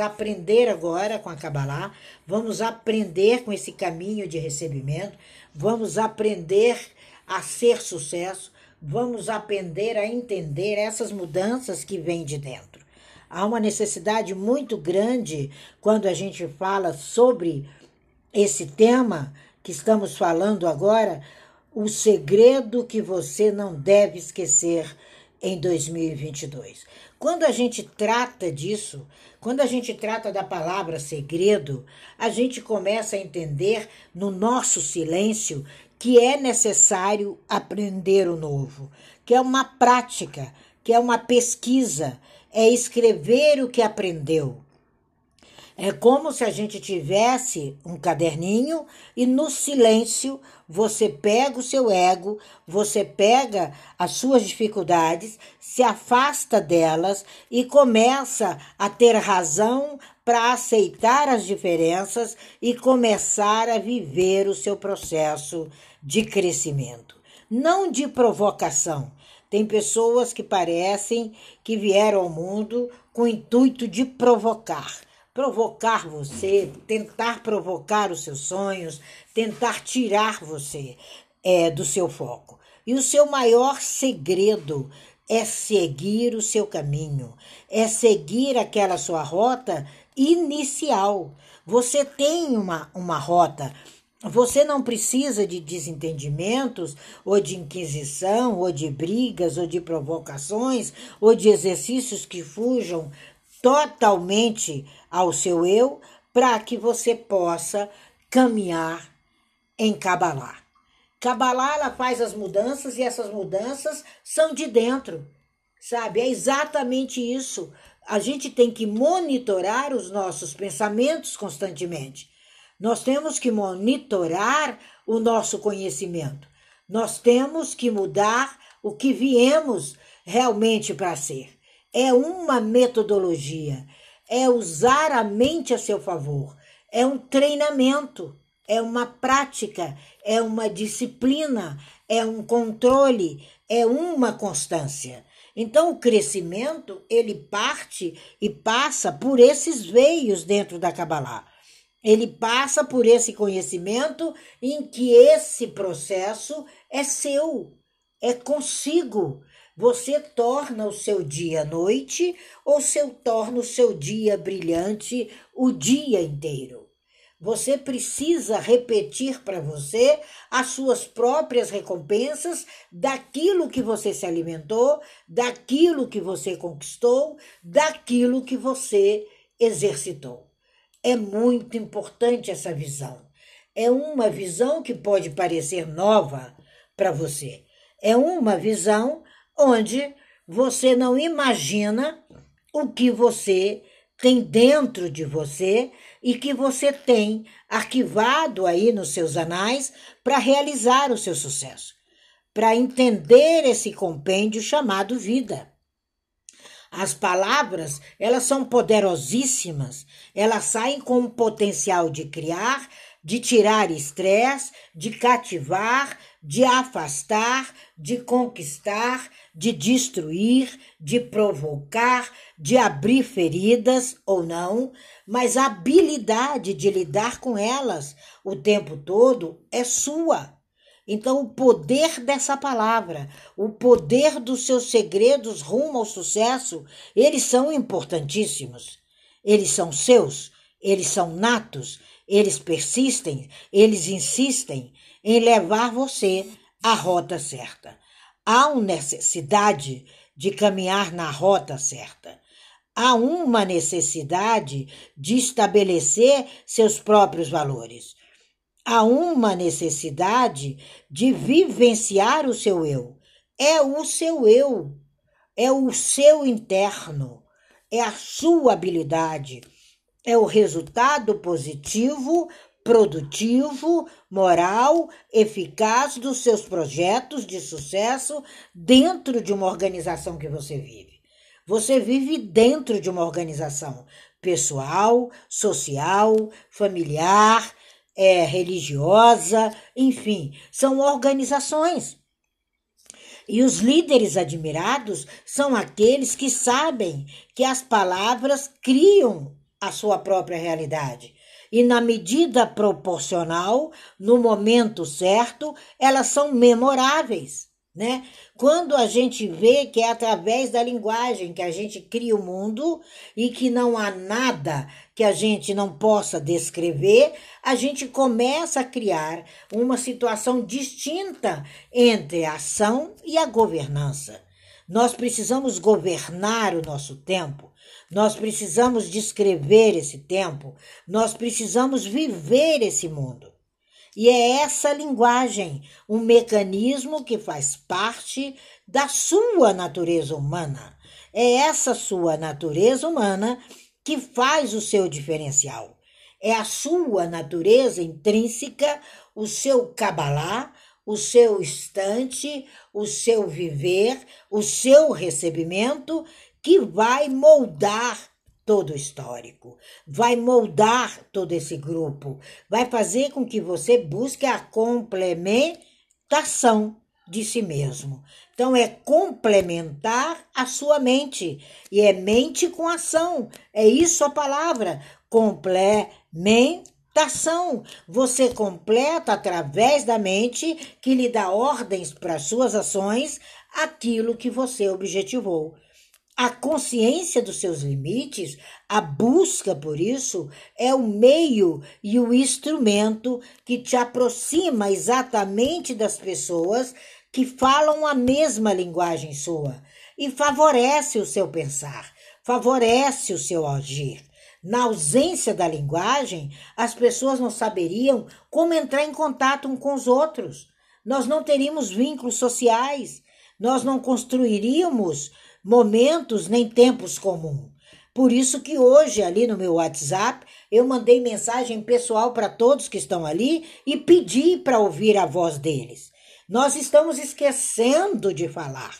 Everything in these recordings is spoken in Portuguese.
aprender agora com a Kabbalah, vamos aprender com esse caminho de recebimento, vamos aprender a ser sucesso, vamos aprender a entender essas mudanças que vêm de dentro. Há uma necessidade muito grande quando a gente fala sobre esse tema que estamos falando agora, o segredo que você não deve esquecer em 2022. Quando a gente trata disso, quando a gente trata da palavra segredo, a gente começa a entender no nosso silêncio que é necessário aprender o novo, que é uma prática, que é uma pesquisa, é escrever o que aprendeu. É como se a gente tivesse um caderninho e no silêncio você pega o seu ego, você pega as suas dificuldades, se afasta delas e começa a ter razão para aceitar as diferenças e começar a viver o seu processo de crescimento, não de provocação. Tem pessoas que parecem que vieram ao mundo com o intuito de provocar provocar você, tentar provocar os seus sonhos, tentar tirar você é, do seu foco. E o seu maior segredo é seguir o seu caminho, é seguir aquela sua rota inicial. Você tem uma, uma rota. Você não precisa de desentendimentos, ou de inquisição, ou de brigas, ou de provocações, ou de exercícios que fujam totalmente ao seu eu para que você possa caminhar em Kabbalah. Kabbalah ela faz as mudanças e essas mudanças são de dentro, sabe? É exatamente isso. A gente tem que monitorar os nossos pensamentos constantemente. Nós temos que monitorar o nosso conhecimento. Nós temos que mudar o que viemos realmente para ser é uma metodologia, é usar a mente a seu favor, é um treinamento, é uma prática, é uma disciplina, é um controle, é uma constância. Então o crescimento, ele parte e passa por esses veios dentro da Kabbalah. Ele passa por esse conhecimento em que esse processo é seu, é consigo, você torna o seu dia noite ou seu torna o seu dia brilhante o dia inteiro? Você precisa repetir para você as suas próprias recompensas daquilo que você se alimentou, daquilo que você conquistou, daquilo que você exercitou. É muito importante essa visão. É uma visão que pode parecer nova para você. É uma visão onde você não imagina o que você tem dentro de você e que você tem arquivado aí nos seus anais para realizar o seu sucesso, para entender esse compêndio chamado vida. As palavras, elas são poderosíssimas, elas saem com o potencial de criar, de tirar estresse, de cativar, de afastar, de conquistar, de destruir, de provocar, de abrir feridas ou não, mas a habilidade de lidar com elas o tempo todo é sua. Então, o poder dessa palavra, o poder dos seus segredos rumo ao sucesso, eles são importantíssimos. Eles são seus, eles são natos, eles persistem, eles insistem em levar você à rota certa. Há uma necessidade de caminhar na rota certa. Há uma necessidade de estabelecer seus próprios valores. Há uma necessidade de vivenciar o seu eu. É o seu eu, é o seu interno, é a sua habilidade, é o resultado positivo produtivo, moral, eficaz dos seus projetos de sucesso dentro de uma organização que você vive. Você vive dentro de uma organização pessoal, social, familiar, é, religiosa, enfim, são organizações. E os líderes admirados são aqueles que sabem que as palavras criam a sua própria realidade. E na medida proporcional, no momento certo, elas são memoráveis, né? Quando a gente vê que é através da linguagem que a gente cria o mundo e que não há nada que a gente não possa descrever, a gente começa a criar uma situação distinta entre a ação e a governança. Nós precisamos governar o nosso tempo, nós precisamos descrever esse tempo, nós precisamos viver esse mundo. E é essa linguagem, um mecanismo que faz parte da sua natureza humana. É essa sua natureza humana que faz o seu diferencial. É a sua natureza intrínseca, o seu cabalá, o seu instante, o seu viver, o seu recebimento que vai moldar todo o histórico, vai moldar todo esse grupo, vai fazer com que você busque a complementação de si mesmo. Então é complementar a sua mente e é mente com ação. É isso a palavra, complementação. Você completa através da mente que lhe dá ordens para suas ações aquilo que você objetivou. A consciência dos seus limites, a busca por isso, é o meio e o instrumento que te aproxima exatamente das pessoas que falam a mesma linguagem sua. E favorece o seu pensar, favorece o seu agir. Na ausência da linguagem, as pessoas não saberiam como entrar em contato uns com os outros. Nós não teríamos vínculos sociais, nós não construiríamos momentos nem tempos comuns. Por isso que hoje ali no meu WhatsApp eu mandei mensagem pessoal para todos que estão ali e pedi para ouvir a voz deles. Nós estamos esquecendo de falar.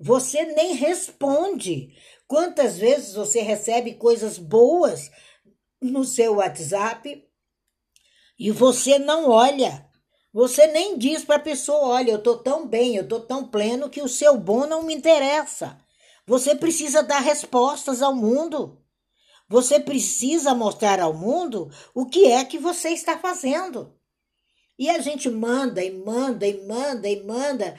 Você nem responde. Quantas vezes você recebe coisas boas no seu WhatsApp e você não olha? Você nem diz para a pessoa: olha, eu estou tão bem, eu estou tão pleno que o seu bom não me interessa. Você precisa dar respostas ao mundo. Você precisa mostrar ao mundo o que é que você está fazendo. E a gente manda e manda e manda e manda,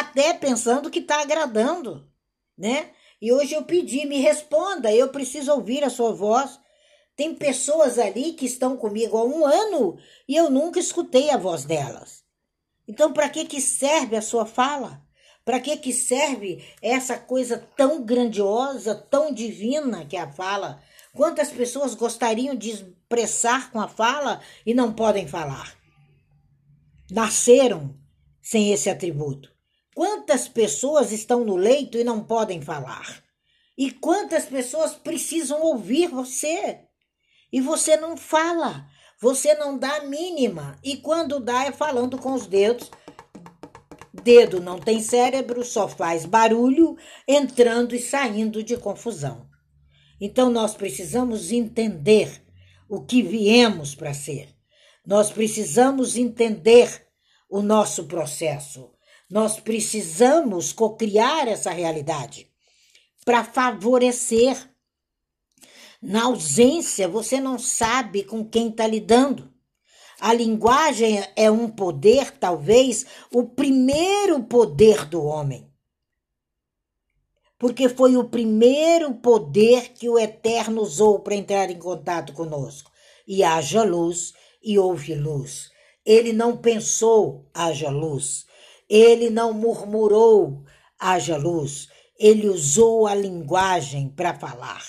até pensando que está agradando, né? E hoje eu pedi, me responda, eu preciso ouvir a sua voz. Tem pessoas ali que estão comigo há um ano e eu nunca escutei a voz delas. Então, para que, que serve a sua fala? Para que, que serve essa coisa tão grandiosa, tão divina que é a fala? Quantas pessoas gostariam de expressar com a fala e não podem falar? Nasceram sem esse atributo. Quantas pessoas estão no leito e não podem falar? E quantas pessoas precisam ouvir você? E você não fala, você não dá a mínima. E quando dá, é falando com os dedos. Dedo não tem cérebro, só faz barulho, entrando e saindo de confusão. Então nós precisamos entender o que viemos para ser. Nós precisamos entender o nosso processo. Nós precisamos cocriar essa realidade para favorecer na ausência, você não sabe com quem está lidando. A linguagem é um poder, talvez, o primeiro poder do homem. Porque foi o primeiro poder que o Eterno usou para entrar em contato conosco. E haja luz e houve luz. Ele não pensou, haja luz. Ele não murmurou, haja luz. Ele usou a linguagem para falar.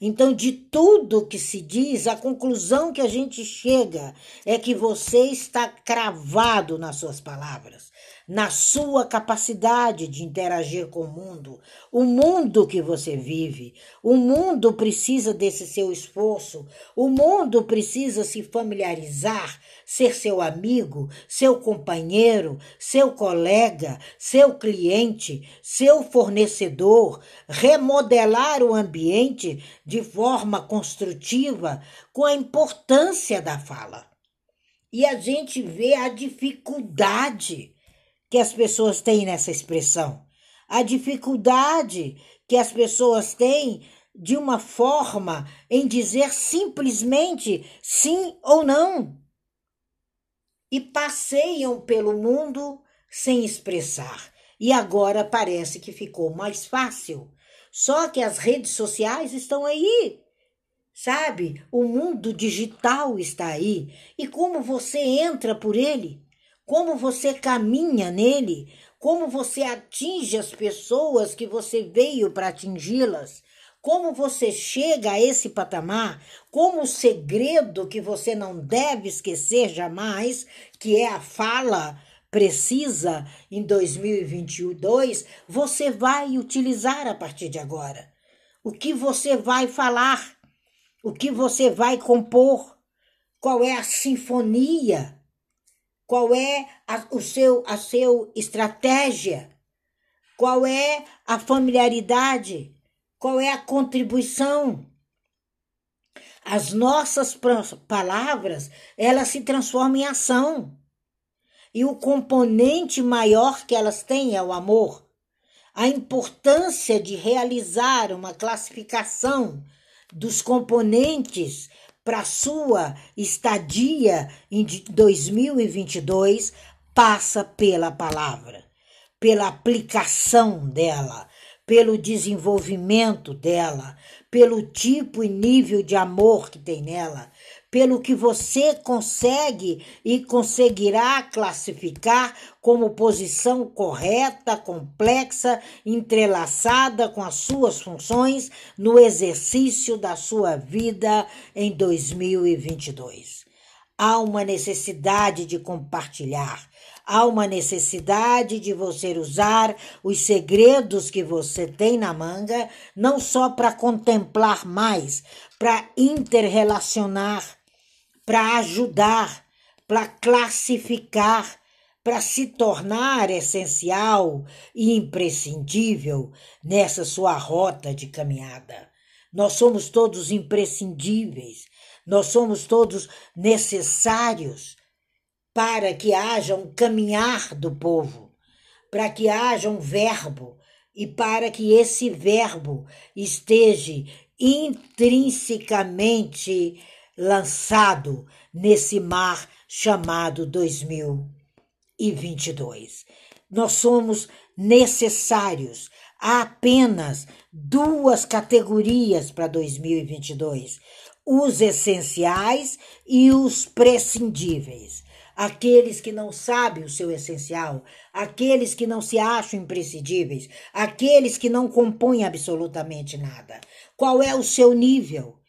Então, de tudo que se diz, a conclusão que a gente chega é que você está cravado nas suas palavras na sua capacidade de interagir com o mundo, o mundo que você vive. O mundo precisa desse seu esforço, o mundo precisa se familiarizar, ser seu amigo, seu companheiro, seu colega, seu cliente, seu fornecedor, remodelar o ambiente de forma construtiva com a importância da fala. E a gente vê a dificuldade que as pessoas têm nessa expressão, a dificuldade que as pessoas têm de uma forma em dizer simplesmente sim ou não. E passeiam pelo mundo sem expressar. E agora parece que ficou mais fácil. Só que as redes sociais estão aí. Sabe? O mundo digital está aí. E como você entra por ele? Como você caminha nele? Como você atinge as pessoas que você veio para atingi-las? Como você chega a esse patamar? Como o segredo que você não deve esquecer jamais, que é a fala precisa em 2022, você vai utilizar a partir de agora. O que você vai falar? O que você vai compor? Qual é a sinfonia? Qual é a, o seu, a seu estratégia? Qual é a familiaridade? Qual é a contribuição? As nossas palavras, elas se transformam em ação. E o componente maior que elas têm é o amor. A importância de realizar uma classificação dos componentes para sua estadia em 2022 passa pela palavra, pela aplicação dela, pelo desenvolvimento dela, pelo tipo e nível de amor que tem nela, pelo que você consegue e conseguirá classificar como posição correta, complexa, entrelaçada com as suas funções no exercício da sua vida em 2022. Há uma necessidade de compartilhar, há uma necessidade de você usar os segredos que você tem na manga, não só para contemplar mais, para interrelacionar para ajudar, para classificar, para se tornar essencial e imprescindível nessa sua rota de caminhada. Nós somos todos imprescindíveis, nós somos todos necessários para que haja um caminhar do povo, para que haja um verbo e para que esse verbo esteja intrinsecamente lançado nesse mar chamado 2022. Nós somos necessários. Há apenas duas categorias para 2022: os essenciais e os prescindíveis. Aqueles que não sabem o seu essencial, aqueles que não se acham imprescindíveis, aqueles que não compõem absolutamente nada. Qual é o seu nível?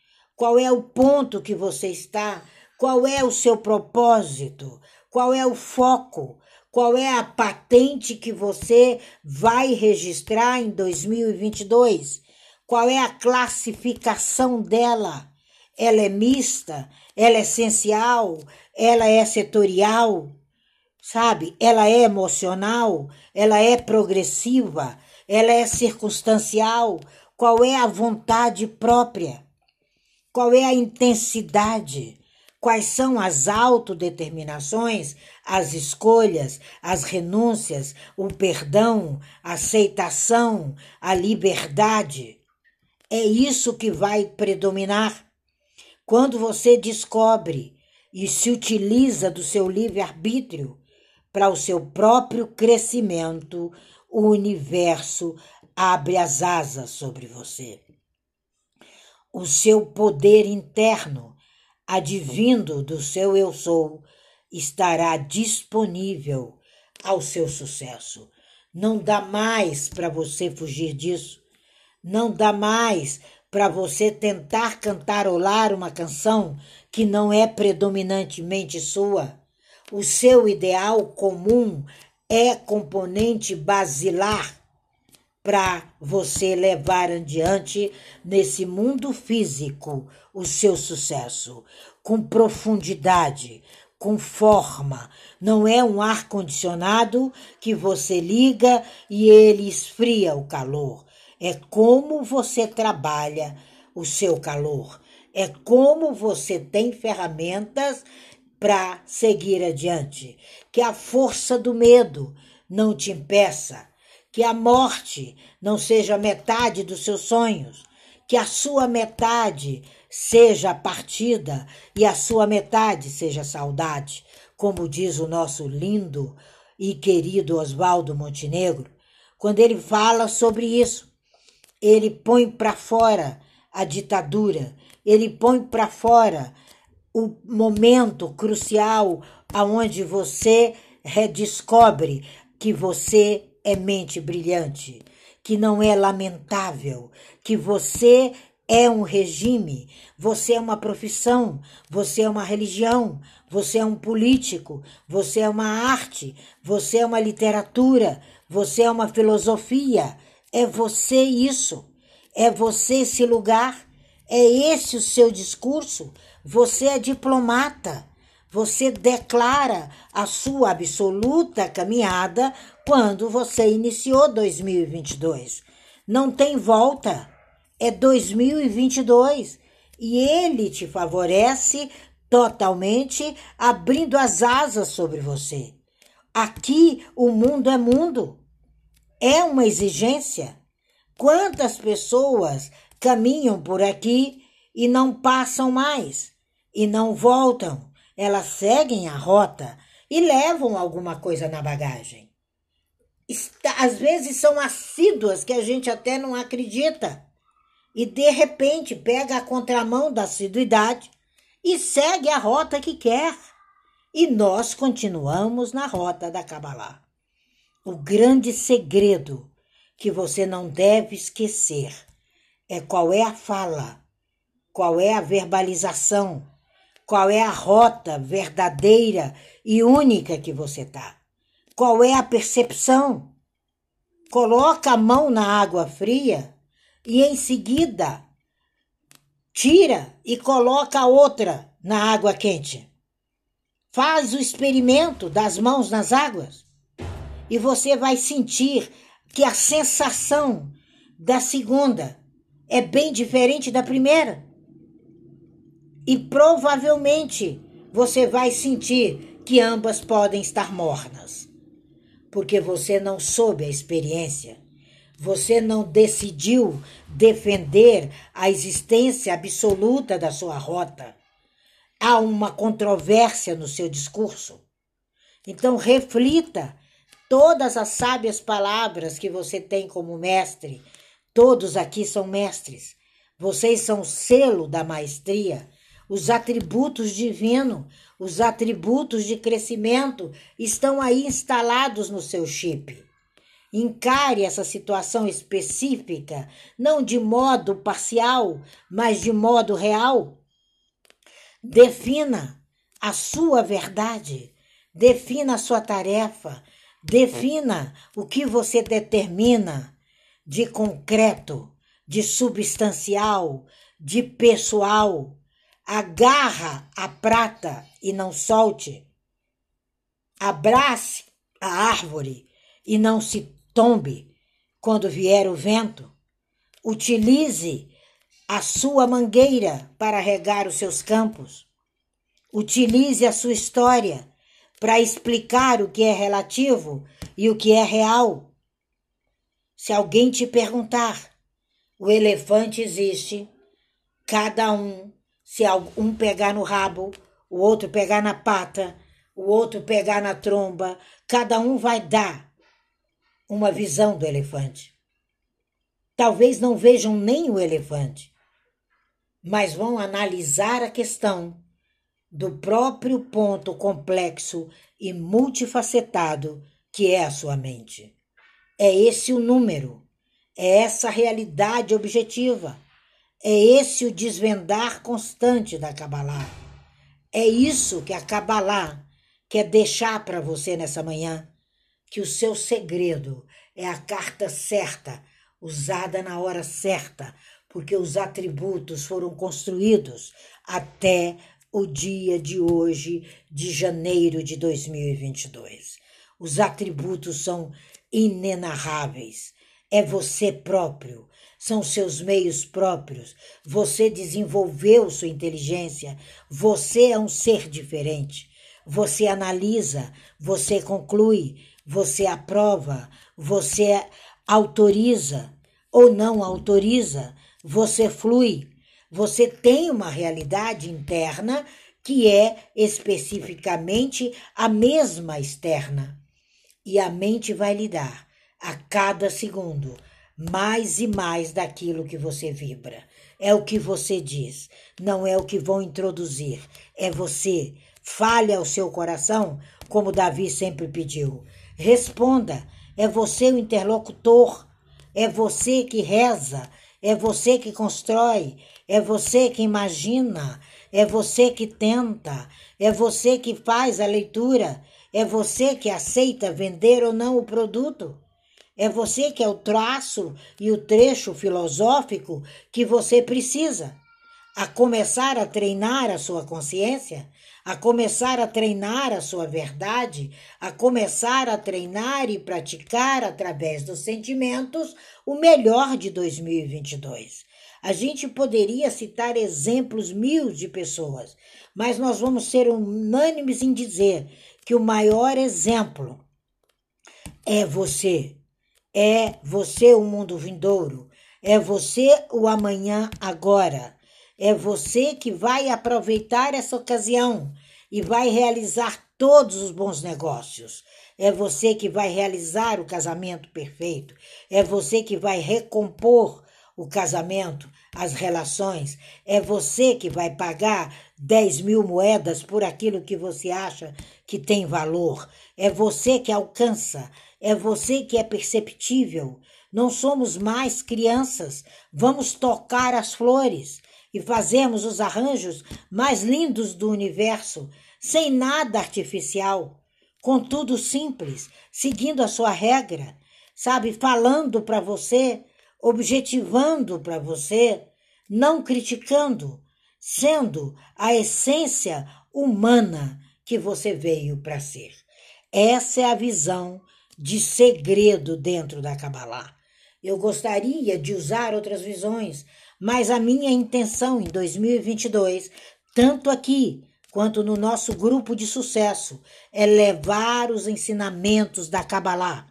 Qual é o ponto que você está, qual é o seu propósito, qual é o foco, qual é a patente que você vai registrar em 2022, qual é a classificação dela. Ela é mista, ela é essencial, ela é setorial, sabe? Ela é emocional, ela é progressiva, ela é circunstancial. Qual é a vontade própria? Qual é a intensidade? Quais são as autodeterminações, as escolhas, as renúncias, o perdão, a aceitação, a liberdade? É isso que vai predominar. Quando você descobre e se utiliza do seu livre-arbítrio para o seu próprio crescimento, o universo abre as asas sobre você o seu poder interno, advindo do seu eu sou, estará disponível ao seu sucesso. Não dá mais para você fugir disso. Não dá mais para você tentar cantarolar uma canção que não é predominantemente sua. O seu ideal comum é componente basilar para você levar adiante nesse mundo físico o seu sucesso com profundidade, com forma. Não é um ar condicionado que você liga e ele esfria o calor. É como você trabalha o seu calor. É como você tem ferramentas para seguir adiante. Que a força do medo não te impeça que a morte não seja metade dos seus sonhos, que a sua metade seja partida e a sua metade seja saudade, como diz o nosso lindo e querido Oswaldo Montenegro, quando ele fala sobre isso. Ele põe para fora a ditadura, ele põe para fora o momento crucial aonde você redescobre que você é mente brilhante, que não é lamentável, que você é um regime, você é uma profissão, você é uma religião, você é um político, você é uma arte, você é uma literatura, você é uma filosofia. É você isso. É você esse lugar. É esse o seu discurso. Você é diplomata. Você declara a sua absoluta caminhada quando você iniciou 2022. Não tem volta. É 2022 e ele te favorece totalmente, abrindo as asas sobre você. Aqui o mundo é mundo. É uma exigência. Quantas pessoas caminham por aqui e não passam mais e não voltam? Elas seguem a rota e levam alguma coisa na bagagem. Às vezes são assíduas que a gente até não acredita. E de repente pega a contramão da assiduidade e segue a rota que quer. E nós continuamos na rota da Kabbalah. O grande segredo que você não deve esquecer é qual é a fala, qual é a verbalização, qual é a rota verdadeira e única que você tá? Qual é a percepção? Coloca a mão na água fria e em seguida tira e coloca a outra na água quente. Faz o experimento das mãos nas águas e você vai sentir que a sensação da segunda é bem diferente da primeira e provavelmente você vai sentir que ambas podem estar mornas, porque você não soube a experiência, você não decidiu defender a existência absoluta da sua rota. Há uma controvérsia no seu discurso. Então, reflita todas as sábias palavras que você tem como mestre. Todos aqui são mestres. Vocês são selo da maestria os atributos divinos, os atributos de crescimento estão aí instalados no seu chip. Encare essa situação específica, não de modo parcial, mas de modo real. Defina a sua verdade, defina a sua tarefa, defina o que você determina de concreto, de substancial, de pessoal agarra a prata e não solte, abrace a árvore e não se tombe quando vier o vento, utilize a sua mangueira para regar os seus campos, utilize a sua história para explicar o que é relativo e o que é real. Se alguém te perguntar, o elefante existe, cada um se um pegar no rabo, o outro pegar na pata, o outro pegar na tromba, cada um vai dar uma visão do elefante. Talvez não vejam nem o elefante, mas vão analisar a questão do próprio ponto complexo e multifacetado que é a sua mente. É esse o número, é essa realidade objetiva é esse o desvendar constante da Kabbalah. É isso que a Kabbalah quer deixar para você nessa manhã, que o seu segredo é a carta certa, usada na hora certa, porque os atributos foram construídos até o dia de hoje, de janeiro de 2022. Os atributos são inenarráveis. É você próprio, são seus meios próprios. Você desenvolveu sua inteligência. Você é um ser diferente. Você analisa, você conclui, você aprova, você autoriza ou não autoriza você flui. Você tem uma realidade interna que é especificamente a mesma externa. E a mente vai lhe dar, a cada segundo, mais e mais daquilo que você vibra. É o que você diz, não é o que vão introduzir, é você. Fale ao seu coração, como Davi sempre pediu. Responda, é você o interlocutor, é você que reza, é você que constrói, é você que imagina, é você que tenta, é você que faz a leitura, é você que aceita vender ou não o produto. É você que é o traço e o trecho filosófico que você precisa. A começar a treinar a sua consciência, a começar a treinar a sua verdade, a começar a treinar e praticar através dos sentimentos o melhor de 2022. A gente poderia citar exemplos mil de pessoas, mas nós vamos ser unânimes em dizer que o maior exemplo é você. É você o mundo vindouro. É você o amanhã agora. É você que vai aproveitar essa ocasião e vai realizar todos os bons negócios. É você que vai realizar o casamento perfeito. É você que vai recompor o casamento, as relações. É você que vai pagar 10 mil moedas por aquilo que você acha que tem valor. É você que alcança. É você que é perceptível. Não somos mais crianças. Vamos tocar as flores e fazermos os arranjos mais lindos do universo, sem nada artificial, contudo simples, seguindo a sua regra, sabe, falando para você objetivando para você, não criticando, sendo a essência humana que você veio para ser. Essa é a visão de segredo dentro da Kabbalah. Eu gostaria de usar outras visões, mas a minha intenção em 2022, tanto aqui quanto no nosso grupo de sucesso, é levar os ensinamentos da Kabbalah.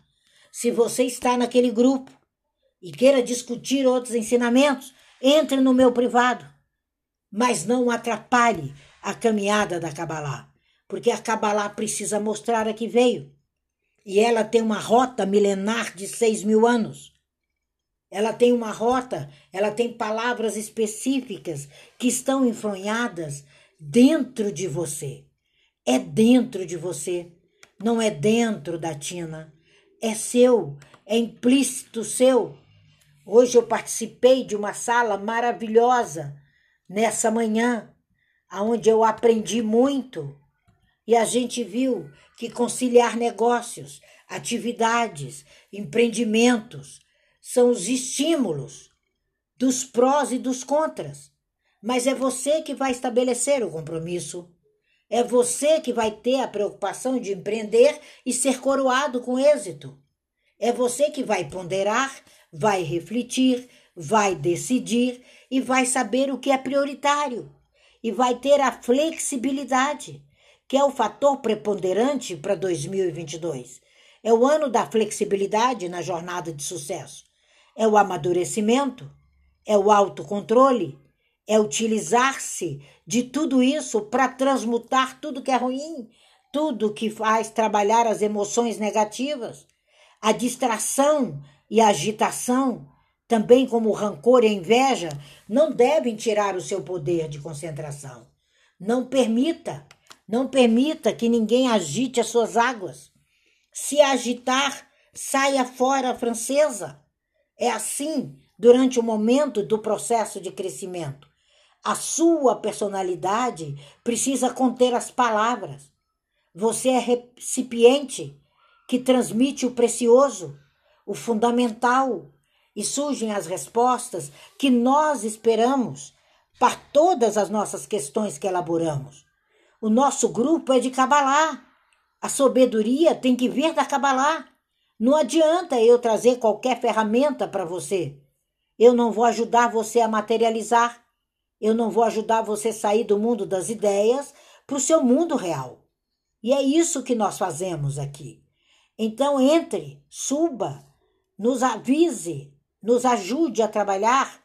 Se você está naquele grupo, e queira discutir outros ensinamentos, entre no meu privado. Mas não atrapalhe a caminhada da Kabbalah, porque a Kabbalah precisa mostrar a que veio. E ela tem uma rota milenar de seis mil anos. Ela tem uma rota, ela tem palavras específicas que estão enfronhadas dentro de você. É dentro de você, não é dentro da Tina. É seu, é implícito seu. Hoje eu participei de uma sala maravilhosa nessa manhã, onde eu aprendi muito e a gente viu que conciliar negócios, atividades, empreendimentos são os estímulos dos prós e dos contras. Mas é você que vai estabelecer o compromisso. É você que vai ter a preocupação de empreender e ser coroado com êxito. É você que vai ponderar vai refletir, vai decidir e vai saber o que é prioritário. E vai ter a flexibilidade, que é o fator preponderante para 2022. É o ano da flexibilidade na jornada de sucesso. É o amadurecimento, é o autocontrole, é utilizar-se de tudo isso para transmutar tudo que é ruim, tudo que faz trabalhar as emoções negativas, a distração e a agitação, também como o rancor e a inveja, não devem tirar o seu poder de concentração. Não permita, não permita que ninguém agite as suas águas. Se agitar, saia fora francesa. É assim durante o momento do processo de crescimento. A sua personalidade precisa conter as palavras. Você é recipiente que transmite o precioso o fundamental, e surgem as respostas que nós esperamos para todas as nossas questões que elaboramos. O nosso grupo é de Cabalá. A sabedoria tem que vir da Cabalá. Não adianta eu trazer qualquer ferramenta para você. Eu não vou ajudar você a materializar. Eu não vou ajudar você a sair do mundo das ideias para o seu mundo real. E é isso que nós fazemos aqui. Então entre, suba, nos avise, nos ajude a trabalhar,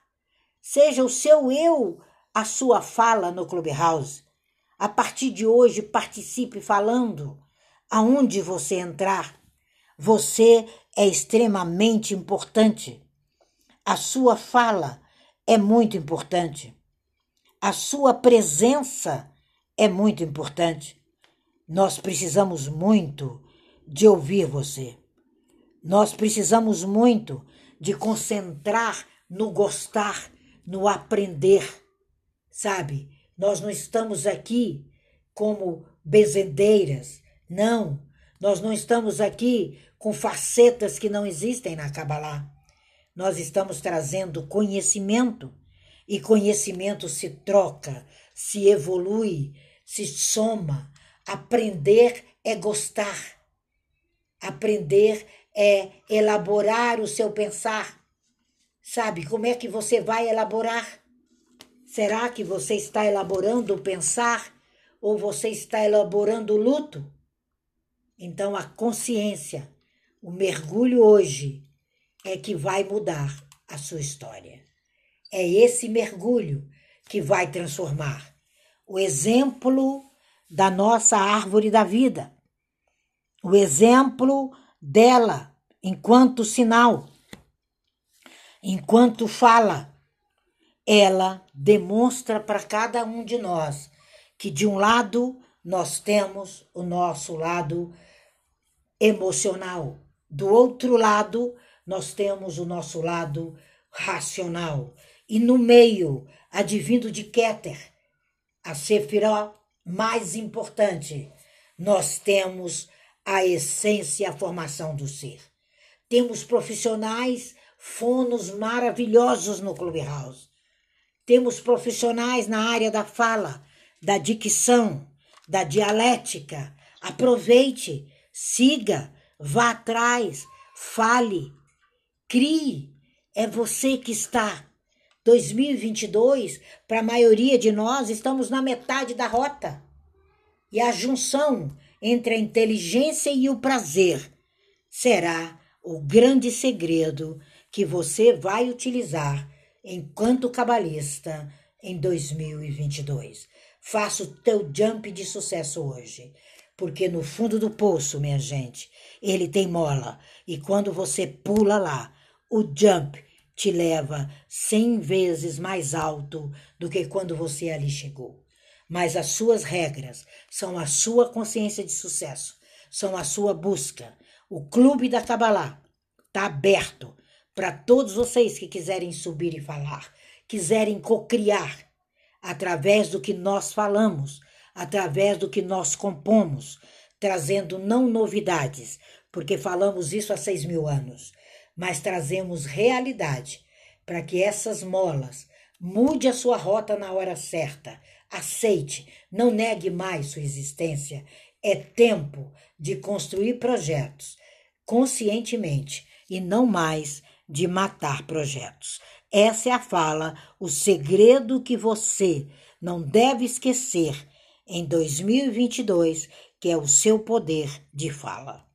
Seja o seu eu a sua fala no Clubhouse. A partir de hoje, participe falando aonde você entrar. Você é extremamente importante. A sua fala é muito importante. A sua presença é muito importante. Nós precisamos muito de ouvir você. Nós precisamos muito de concentrar no gostar, no aprender. Sabe, nós não estamos aqui como bezedeiras. Não, nós não estamos aqui com facetas que não existem na Kabbalah. Nós estamos trazendo conhecimento e conhecimento se troca, se evolui, se soma. Aprender é gostar. Aprender é elaborar o seu pensar. Sabe como é que você vai elaborar? Será que você está elaborando o pensar ou você está elaborando o luto? Então a consciência, o mergulho hoje é que vai mudar a sua história. É esse mergulho que vai transformar o exemplo da nossa árvore da vida, o exemplo dela enquanto sinal, enquanto fala. Ela demonstra para cada um de nós que, de um lado, nós temos o nosso lado emocional, do outro lado, nós temos o nosso lado racional. E no meio, advindo de Keter, a Sefiró mais importante, nós temos a essência a formação do ser. Temos profissionais fonos maravilhosos no Clubhouse. Temos profissionais na área da fala, da dicção, da dialética. Aproveite, siga, vá atrás, fale, crie. É você que está 2022, para a maioria de nós, estamos na metade da rota. E a junção entre a inteligência e o prazer será o grande segredo que você vai utilizar enquanto cabalista em 2022. Faça o teu jump de sucesso hoje, porque no fundo do poço, minha gente, ele tem mola e quando você pula lá, o jump te leva cem vezes mais alto do que quando você ali chegou. Mas as suas regras são a sua consciência de sucesso, são a sua busca. O clube da Kabbalah está aberto para todos vocês que quiserem subir e falar, quiserem cocriar através do que nós falamos, através do que nós compomos, trazendo não novidades, porque falamos isso há seis mil anos, mas trazemos realidade para que essas molas mude a sua rota na hora certa. Aceite, não negue mais sua existência. É tempo de construir projetos conscientemente e não mais de matar projetos. Essa é a fala, o segredo que você não deve esquecer em 2022, que é o seu poder de fala.